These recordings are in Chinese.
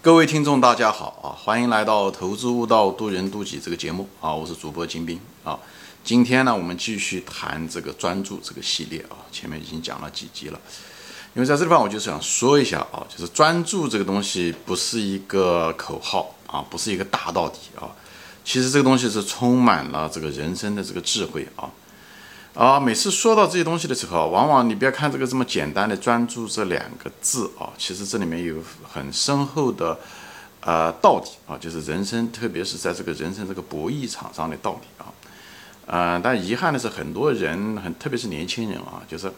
各位听众，大家好啊！欢迎来到《投资悟道，渡人渡己》这个节目啊！我是主播金兵啊。今天呢，我们继续谈这个专注这个系列啊。前面已经讲了几集了，因为在这地方我就是想说一下啊，就是专注这个东西不是一个口号啊，不是一个大道理啊。其实这个东西是充满了这个人生的这个智慧啊。啊，每次说到这些东西的时候，往往你不要看这个这么简单的“专注”这两个字啊，其实这里面有很深厚的呃道理啊，就是人生，特别是在这个人生这个博弈场上的道理啊。呃，但遗憾的是，很多人很，特别是年轻人啊，就是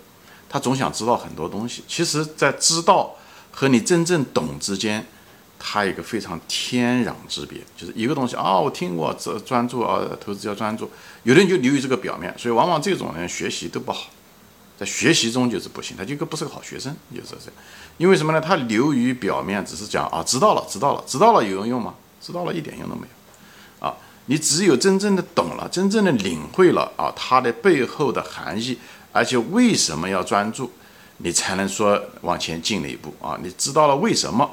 他总想知道很多东西，其实，在知道和你真正懂之间。它有一个非常天壤之别，就是一个东西啊，我听过这专注啊，投资要专注，有的人就流于这个表面，所以往往这种人学习都不好，在学习中就是不行，他就个不是个好学生，就是这样。因为什么呢？他流于表面，只是讲啊，知道了，知道了，知道了有用吗？知道了一点用都没有啊！你只有真正的懂了，真正的领会了啊，它的背后的含义，而且为什么要专注，你才能说往前进了一步啊！你知道了为什么？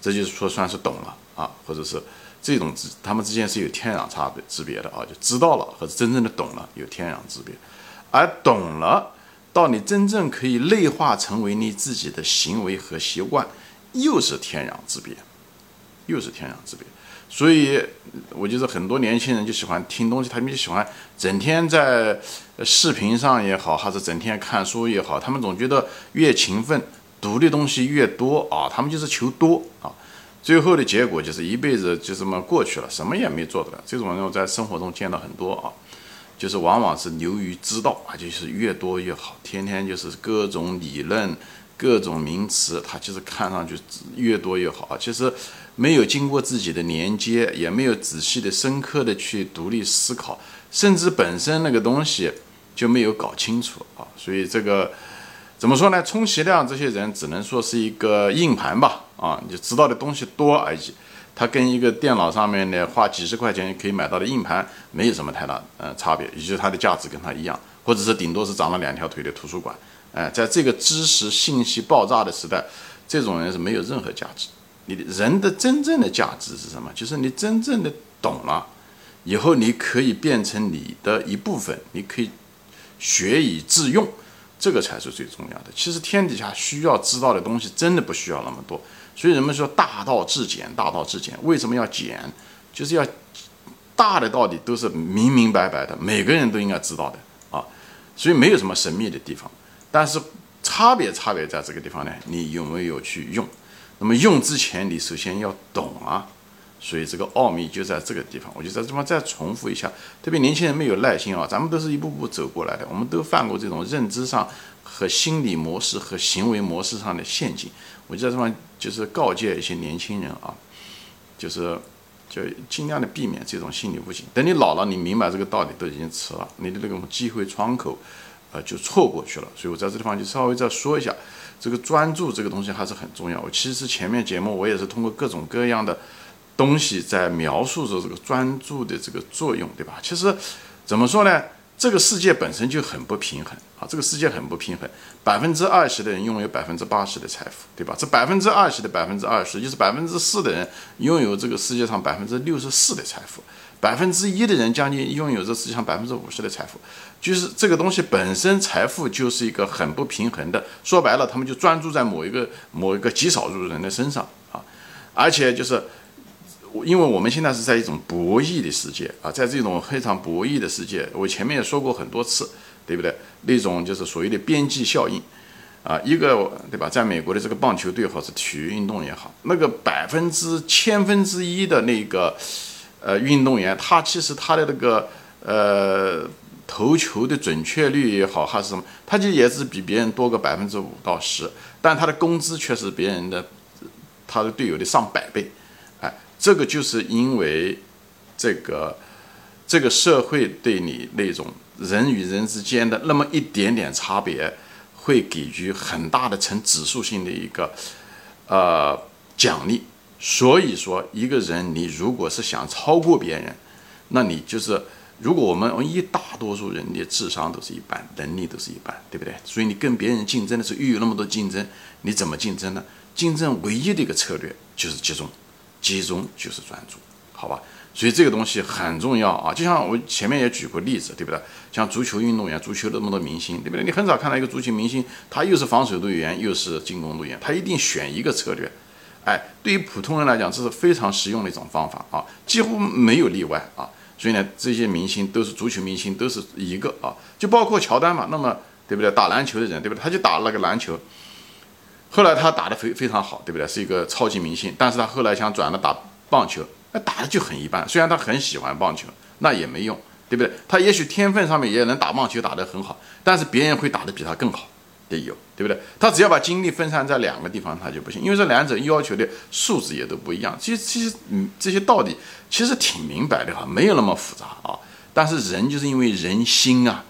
这就是说算是懂了啊，或者是这种之他们之间是有天壤差别之别的啊，就知道了和真正的懂了有天壤之别，而懂了到你真正可以内化成为你自己的行为和习惯，又是天壤之别，又是天壤之别。所以我觉得很多年轻人就喜欢听东西，他们就喜欢整天在视频上也好，还是整天看书也好，他们总觉得越勤奋。读的东西越多啊，他们就是求多啊，最后的结果就是一辈子就这么过去了，什么也没做的了。这种人我在生活中见到很多啊，就是往往是流于知道啊，就是越多越好，天天就是各种理论、各种名词，他就是看上去越多越好啊。其实没有经过自己的连接，也没有仔细的、深刻的去独立思考，甚至本身那个东西就没有搞清楚啊，所以这个。怎么说呢？充其量这些人只能说是一个硬盘吧，啊，你知道的东西多而已。它跟一个电脑上面的花几十块钱可以买到的硬盘没有什么太大呃差别，也就是它的价值跟它一样，或者是顶多是长了两条腿的图书馆。哎，在这个知识信息爆炸的时代，这种人是没有任何价值。你的人的真正的价值是什么？就是你真正的懂了以后，你可以变成你的一部分，你可以学以致用。这个才是最重要的。其实天底下需要知道的东西真的不需要那么多，所以人们说大道至简，大道至简。为什么要简？就是要大的道理都是明明白白的，每个人都应该知道的啊。所以没有什么神秘的地方，但是差别差别在这个地方呢，你有没有去用？那么用之前，你首先要懂啊。所以这个奥秘就在这个地方，我就在这地方再重复一下。特别年轻人没有耐心啊，咱们都是一步步走过来的，我们都犯过这种认知上和心理模式和行为模式上的陷阱。我就在这方就是告诫一些年轻人啊，就是就尽量的避免这种心理误解。等你老了，你明白这个道理都已经迟了，你的那种机会窗口，呃，就错过去了。所以我在这地方就稍微再说一下，这个专注这个东西还是很重要。我其实前面节目我也是通过各种各样的。东西在描述着这个专注的这个作用，对吧？其实怎么说呢？这个世界本身就很不平衡啊！这个世界很不平衡，百分之二十的人拥有百分之八十的财富，对吧？这百分之二十的百分之二十，就是百分之四的人拥有这个世界上百分之六十四的财富，百分之一的人将近拥有这世界上百分之五十的财富，就是这个东西本身，财富就是一个很不平衡的。说白了，他们就专注在某一个某一个极少数人的身上啊，而且就是。因为我们现在是在一种博弈的世界啊，在这种非常博弈的世界，我前面也说过很多次，对不对？那种就是所谓的边际效应啊，一个对吧？在美国的这个棒球队或者体育运动也好，那个百分之千分之一的那个呃运动员，他其实他的那个呃投球的准确率也好，还是什么，他就也是比别人多个百分之五到十，但他的工资却是别人的他的队友的上百倍。这个就是因为，这个这个社会对你那种人与人之间的那么一点点差别，会给予很大的呈指数性的一个呃奖励。所以说，一个人你如果是想超过别人，那你就是如果我们一大多数人的智商都是一般，能力都是一般，对不对？所以你跟别人竞争的时候，又有那么多竞争，你怎么竞争呢？竞争唯一的一个策略就是集中。集中就是专注，好吧？所以这个东西很重要啊，就像我前面也举过例子，对不对？像足球运动员，足球那么多明星，对不对？你很少看到一个足球明星，他又是防守队员，又是进攻队员，他一定选一个策略。哎，对于普通人来讲，这是非常实用的一种方法啊，几乎没有例外啊。所以呢，这些明星都是足球明星，都是一个啊，就包括乔丹嘛，那么对不对？打篮球的人，对不对？他就打了个篮球，后来他打得非非常好，对不对？是一个超级明星，但是他后来想转了打棒球。那打的就很一般，虽然他很喜欢棒球，那也没用，对不对？他也许天分上面也能打棒球打得很好，但是别人会打得比他更好，也有，对不对？他只要把精力分散在两个地方，他就不行，因为这两者要求的素质也都不一样。其实，其实，嗯，这些道理其实挺明白的哈，没有那么复杂啊。但是人就是因为人心啊，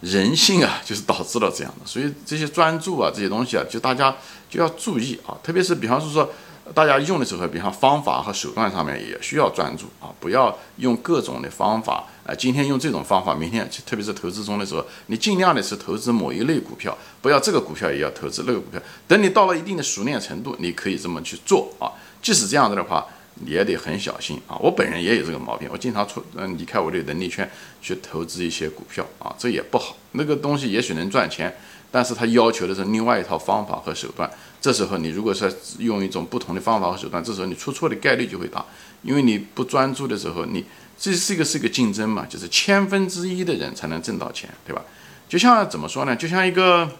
人性啊，就是导致了这样的，所以这些专注啊，这些东西啊，就大家就要注意啊，特别是比方说说。大家用的时候，比方方法和手段上面也需要专注啊，不要用各种的方法。啊，今天用这种方法，明天特别是投资中的时候，你尽量的是投资某一类股票，不要这个股票也要投资那个股票。等你到了一定的熟练程度，你可以这么去做啊。即使这样子的话，也得很小心啊。我本人也有这个毛病，我经常出嗯离开我的能力圈去投资一些股票啊，这也不好。那个东西也许能赚钱。但是它要求的是另外一套方法和手段，这时候你如果是用一种不同的方法和手段，这时候你出错的概率就会大，因为你不专注的时候，你这是一个是一个竞争嘛，就是千分之一的人才能挣到钱，对吧？就像怎么说呢？就像一个，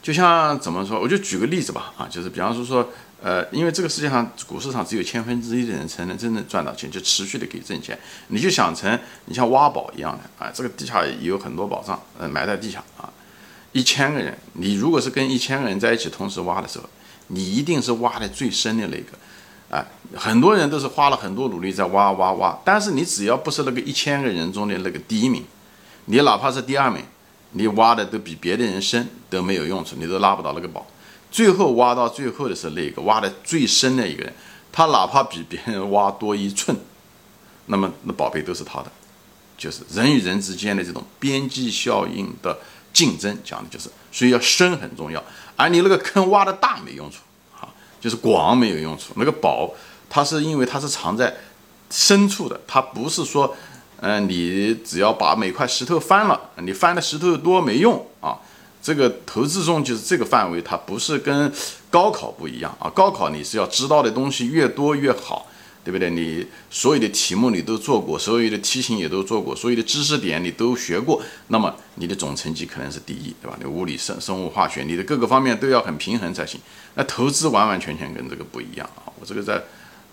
就像怎么说？我就举个例子吧，啊，就是比方说说，呃，因为这个世界上股市上只有千分之一的人才能真正赚到钱，就持续的可以挣钱。你就想成你像挖宝一样的，啊，这个地下也有很多宝藏，呃，埋在地下啊。一千个人，你如果是跟一千个人在一起同时挖的时候，你一定是挖的最深的那个，啊，很多人都是花了很多努力在挖挖挖，但是你只要不是那个一千个人中的那个第一名，你哪怕是第二名，你挖的都比别的人深都没有用处，你都拉不到那个宝。最后挖到最后的是那个挖的最深的一个人，他哪怕比别人挖多一寸，那么那宝贝都是他的，就是人与人之间的这种边际效应的。竞争讲的就是，所以要深很重要，而你那个坑挖的大没用处，啊，就是广没有用处。那个宝，它是因为它是藏在深处的，它不是说，嗯，你只要把每块石头翻了，你翻的石头多没用啊。这个投资中就是这个范围，它不是跟高考不一样啊。高考你是要知道的东西越多越好。对不对？你所有的题目你都做过，所有的题型也都做过，所有的知识点你都学过，那么你的总成绩可能是第一，对吧？你物理、生、生物、化学，你的各个方面都要很平衡才行。那投资完完全全跟这个不一样啊！我这个在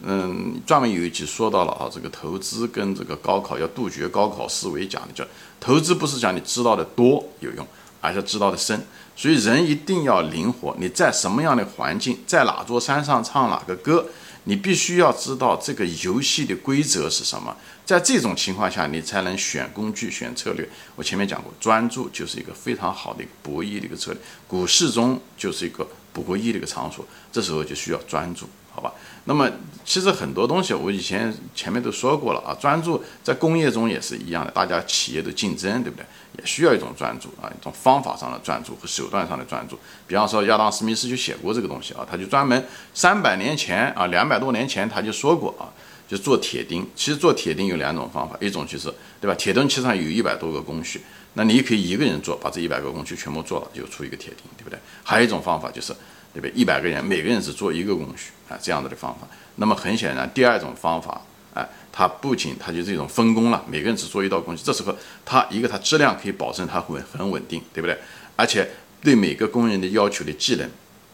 嗯专门有一集说到了啊，这个投资跟这个高考要杜绝高考思维讲的，叫投资不是讲你知道的多有用，而是知道的深。所以人一定要灵活，你在什么样的环境，在哪座山上唱哪个歌。你必须要知道这个游戏的规则是什么，在这种情况下，你才能选工具、选策略。我前面讲过，专注就是一个非常好的博弈的一个策略。股市中就是一个博弈的一个场所，这时候就需要专注，好吧？那么其实很多东西我以前前面都说过了啊，专注在工业中也是一样的，大家企业的竞争，对不对？也需要一种专注啊，一种方法上的专注和手段上的专注。比方说，亚当·斯密斯就写过这个东西啊，他就专门三百年前啊，两百多年前他就说过啊，就做铁钉。其实做铁钉有两种方法，一种就是对吧？铁钉其实上有一百多个工序，那你可以一个人做，把这一百个工序全部做了，就出一个铁钉，对不对？还有一种方法就是，对不对？一百个人，每个人只做一个工序啊，这样子的方法。那么很显然，第二种方法。哎，它不仅它就这种分工了，每个人只做一道工序，这时候它一个它质量可以保证它稳很稳定，对不对？而且对每个工人的要求的技能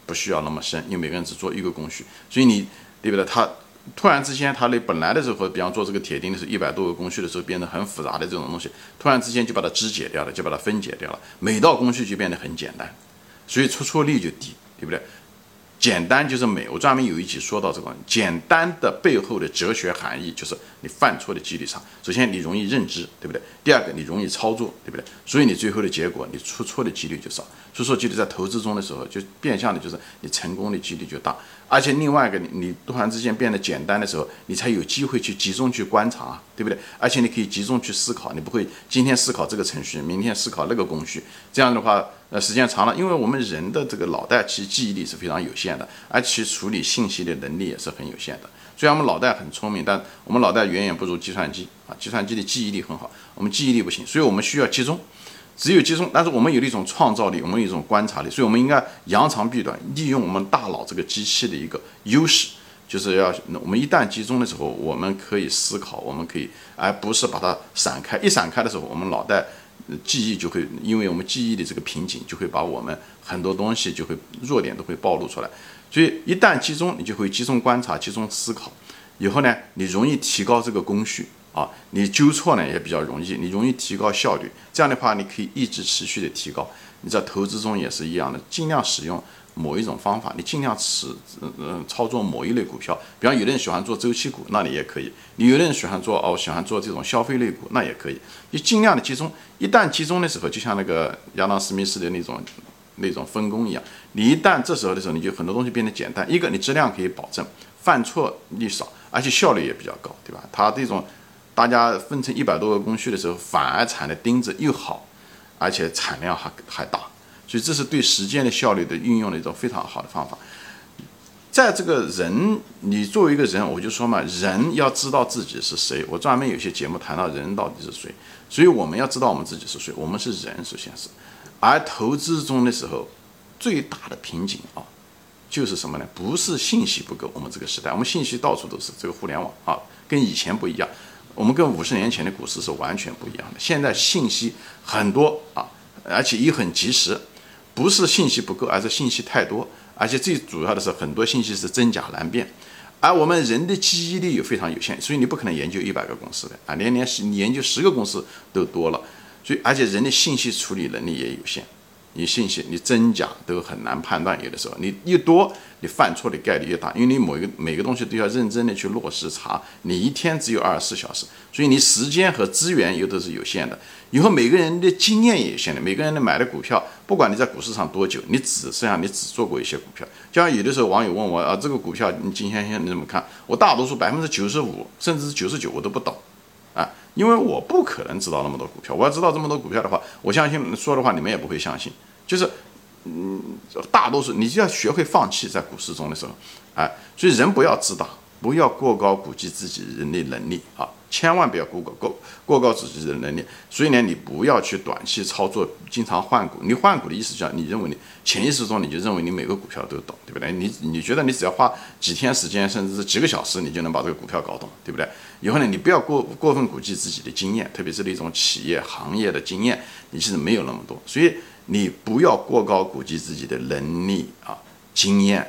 不需要那么深，因为每个人只做一个工序，所以你对不对？它突然之间，它的本来的时候，比方做这个铁钉的时候一百多个工序的时候，变得很复杂的这种东西，突然之间就把它肢解掉了，就把它分解掉了，每道工序就变得很简单，所以出错率就低，对不对？简单就是美，我专门有一集说到这个简单的背后的哲学含义，就是你犯错的几率上。首先你容易认知，对不对？第二个你容易操作，对不对？所以你最后的结果，你出错的几率就少。出错几率在投资中的时候，就变相的就是你成功的几率就大。而且另外一个，你你突然之间变得简单的时候，你才有机会去集中去观察，对不对？而且你可以集中去思考，你不会今天思考这个程序，明天思考那个工序。这样的话，呃，时间长了，因为我们人的这个脑袋其实记忆力是非常有限的，而其处理信息的能力也是很有限的。虽然我们脑袋很聪明，但我们脑袋远远不如计算机啊！计算机的记忆力很好，我们记忆力不行，所以我们需要集中。只有集中，但是我们有了一种创造力，我们有一种观察力，所以我们应该扬长避短，利用我们大脑这个机器的一个优势，就是要我们一旦集中的时候，我们可以思考，我们可以，而不是把它散开。一散开的时候，我们脑袋记忆就会，因为我们记忆的这个瓶颈，就会把我们很多东西就会弱点都会暴露出来。所以一旦集中，你就会集中观察、集中思考，以后呢，你容易提高这个工序。啊，你纠错呢也比较容易，你容易提高效率。这样的话，你可以一直持续的提高。你在投资中也是一样的，尽量使用某一种方法，你尽量持嗯嗯操作某一类股票。比方有的人喜欢做周期股，那你也可以；你有的人喜欢做哦，喜欢做这种消费类股，那也可以。你尽量的集中，一旦集中的时候，就像那个亚当斯密斯的那种那种分工一样，你一旦这时候的时候，你就很多东西变得简单。一个，你质量可以保证，犯错率少，而且效率也比较高，对吧？它这种。大家分成一百多个工序的时候，反而产的钉子又好，而且产量还还大，所以这是对时间的效率的运用的一种非常好的方法。在这个人，你作为一个人，我就说嘛，人要知道自己是谁。我专门有些节目谈到人到底是谁，所以我们要知道我们自己是谁。我们是人，首先是。而投资中的时候，最大的瓶颈啊，就是什么呢？不是信息不够。我们这个时代，我们信息到处都是，这个互联网啊，跟以前不一样。我们跟五十年前的股市是完全不一样的。现在信息很多啊，而且也很及时，不是信息不够，而是信息太多，而且最主要的是很多信息是真假难辨。而我们人的记忆力又非常有限，所以你不可能研究一百个公司的啊，连连你研究十个公司都多了，所以而且人的信息处理能力也有限。你信息，你真假都很难判断，有的时候你越多，你犯错的概率越大，因为你某一个每个东西都要认真的去落实查，你一天只有二十四小时，所以你时间和资源又都是有限的。以后每个人的经验也有限的，每个人的买的股票，不管你在股市上多久，你只剩下你只做过一些股票。就像有的时候网友问我啊，这个股票你金先生你怎么看？我大多数百分之九十五甚至是九十九我都不懂啊，因为我不可能知道那么多股票。我要知道这么多股票的话，我相信说的话你们也不会相信。就是，嗯，大多数你就要学会放弃在股市中的时候，哎，所以人不要自大，不要过高估计自己人的能力啊，千万不要过高过过高自己的能力。所以呢，你不要去短期操作，经常换股。你换股的意思叫你认为你潜意识中你就认为你每个股票都懂，对不对？你你觉得你只要花几天时间，甚至是几个小时，你就能把这个股票搞懂，对不对？以后呢，你不要过过分估计自己的经验，特别是那种企业行业的经验，你其实没有那么多，所以。你不要过高估计自己的能力啊、经验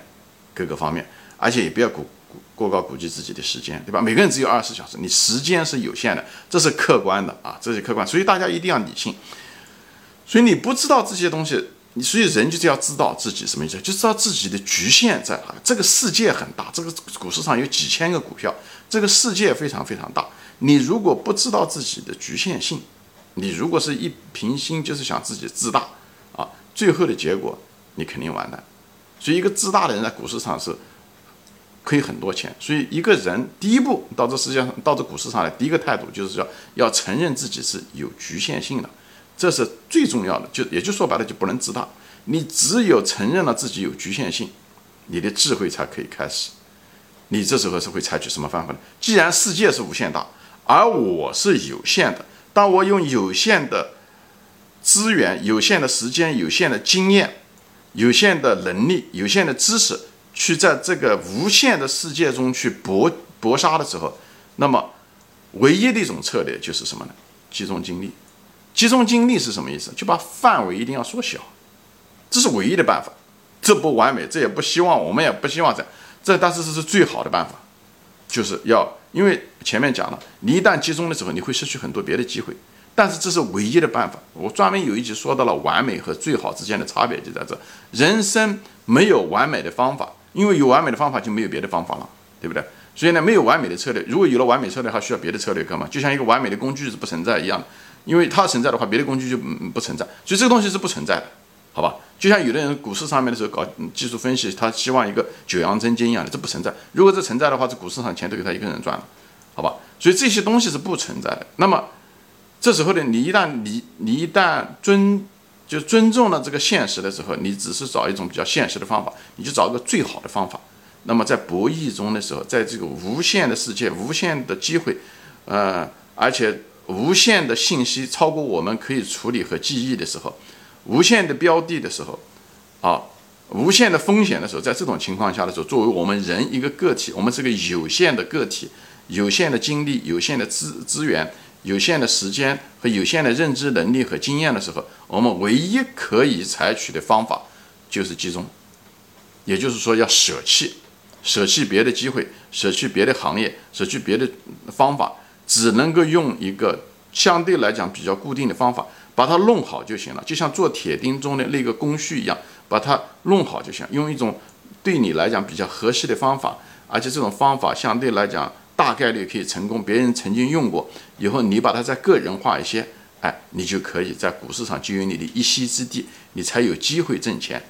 各个方面，而且也不要过过高估计自己的时间，对吧？每个人只有二十四小时，你时间是有限的，这是客观的啊，这是客观，所以大家一定要理性。所以你不知道这些东西，你所以人就是要知道自己什么意思，就知道自己的局限在哪。这个世界很大，这个股市上有几千个股票，这个世界非常非常大。你如果不知道自己的局限性，你如果是一平心就是想自己自大啊。最后的结果，你肯定完蛋。所以，一个自大的人在股市上是亏很多钱。所以，一个人第一步到这世界上，到这股市上来，第一个态度就是要要承认自己是有局限性的，这是最重要的。就也就说白了，就不能自大。你只有承认了自己有局限性，你的智慧才可以开始。你这时候是会采取什么方法呢？既然世界是无限大，而我是有限的，当我用有限的。资源有限的时间、有限的经验、有限的能力、有限的知识，去在这个无限的世界中去搏搏杀的时候，那么唯一的一种策略就是什么呢？集中精力。集中精力是什么意思？就把范围一定要缩小，这是唯一的办法。这不完美，这也不希望，我们也不希望这样。这但是这是最好的办法，就是要因为前面讲了，你一旦集中的时候，你会失去很多别的机会。但是这是唯一的办法。我专门有一集说到了完美和最好之间的差别就在这。人生没有完美的方法，因为有完美的方法就没有别的方法了，对不对？所以呢，没有完美的策略。如果有了完美策略，还需要别的策略干嘛？就像一个完美的工具是不存在一样的。因为它存在的话，别的工具就不存在。所以这个东西是不存在的，好吧？就像有的人股市上面的时候搞技术分析，他希望一个九阳真经一样的，这不存在。如果这存在的话，这股市上钱都给他一个人赚了，好吧？所以这些东西是不存在的。那么这时候呢，你一旦你你一旦尊就尊重了这个现实的时候，你只是找一种比较现实的方法，你就找一个最好的方法。那么在博弈中的时候，在这个无限的世界、无限的机会，呃，而且无限的信息超过我们可以处理和记忆的时候。无限的标的的时候，啊，无限的风险的时候，在这种情况下的时候，作为我们人一个个体，我们是个有限的个体，有限的精力、有限的资资源、有限的时间和有限的认知能力和经验的时候，我们唯一可以采取的方法就是集中，也就是说要舍弃，舍弃别的机会，舍弃别的行业，舍弃别的方法，只能够用一个相对来讲比较固定的方法。把它弄好就行了，就像做铁钉中的那个工序一样，把它弄好就行。用一种对你来讲比较合适的方法，而且这种方法相对来讲大概率可以成功，别人曾经用过以后，你把它再个人化一些，哎，你就可以在股市上就有你的一席之地，你才有机会挣钱，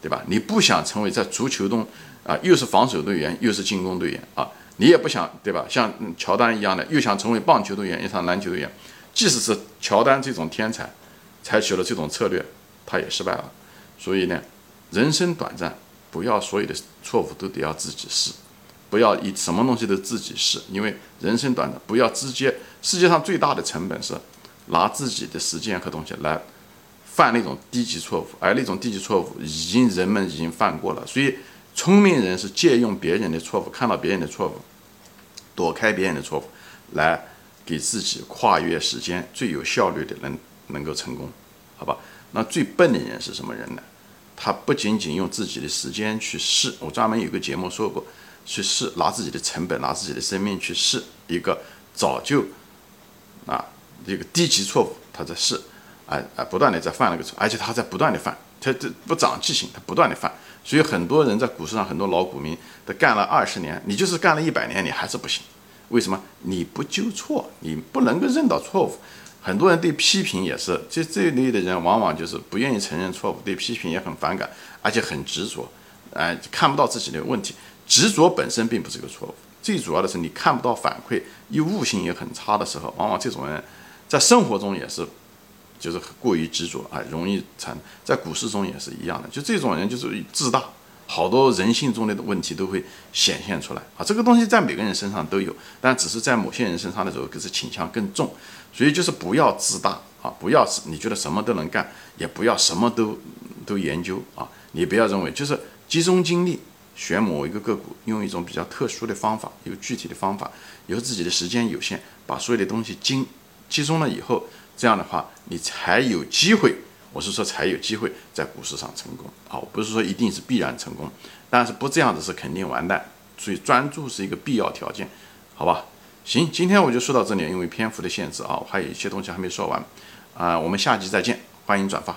对吧？你不想成为在足球中啊，又是防守队员又是进攻队员啊，你也不想对吧？像乔丹一样的，又想成为棒球队员又想篮球队员。即使是乔丹这种天才，采取了这种策略，他也失败了。所以呢，人生短暂，不要所有的错误都得要自己试，不要以什么东西都自己试，因为人生短暂，不要直接。世界上最大的成本是拿自己的时间和东西来犯那种低级错误，而那种低级错误已经人们已经犯过了。所以，聪明人是借用别人的错误，看到别人的错误，躲开别人的错误，来。给自己跨越时间最有效率的能能够成功，好吧？那最笨的人是什么人呢？他不仅仅用自己的时间去试，我专门有个节目说过，去试拿自己的成本，拿自己的生命去试一个早就啊一个低级错误，他在试，啊啊不断的在犯那个错，而且他在不断的犯，他这不长记性，他不断的犯，所以很多人在股市上很多老股民，他干了二十年，你就是干了一百年，你还是不行。为什么你不纠错？你不能够认到错误。很多人对批评也是，这这一类的人往往就是不愿意承认错误，对批评也很反感，而且很执着，哎，看不到自己的问题。执着本身并不是一个错误，最主要的是你看不到反馈，又悟性也很差的时候，往往这种人在生活中也是，就是过于执着啊，容易产在股市中也是一样的。就这种人就是自大。好多人性中的问题都会显现出来啊！这个东西在每个人身上都有，但只是在某些人身上的时候，可是倾向更重。所以就是不要自大啊，不要你觉得什么都能干，也不要什么都都研究啊。你不要认为就是集中精力选某一个个股，用一种比较特殊的方法，有具体的方法，有自己的时间有限，把所有的东西精集中了以后，这样的话你才有机会。我是说才有机会在股市上成功啊，不是说一定是必然成功，但是不这样子是肯定完蛋，所以专注是一个必要条件，好吧？行，今天我就说到这里，因为篇幅的限制啊，我还有一些东西还没说完啊，我们下集再见，欢迎转发。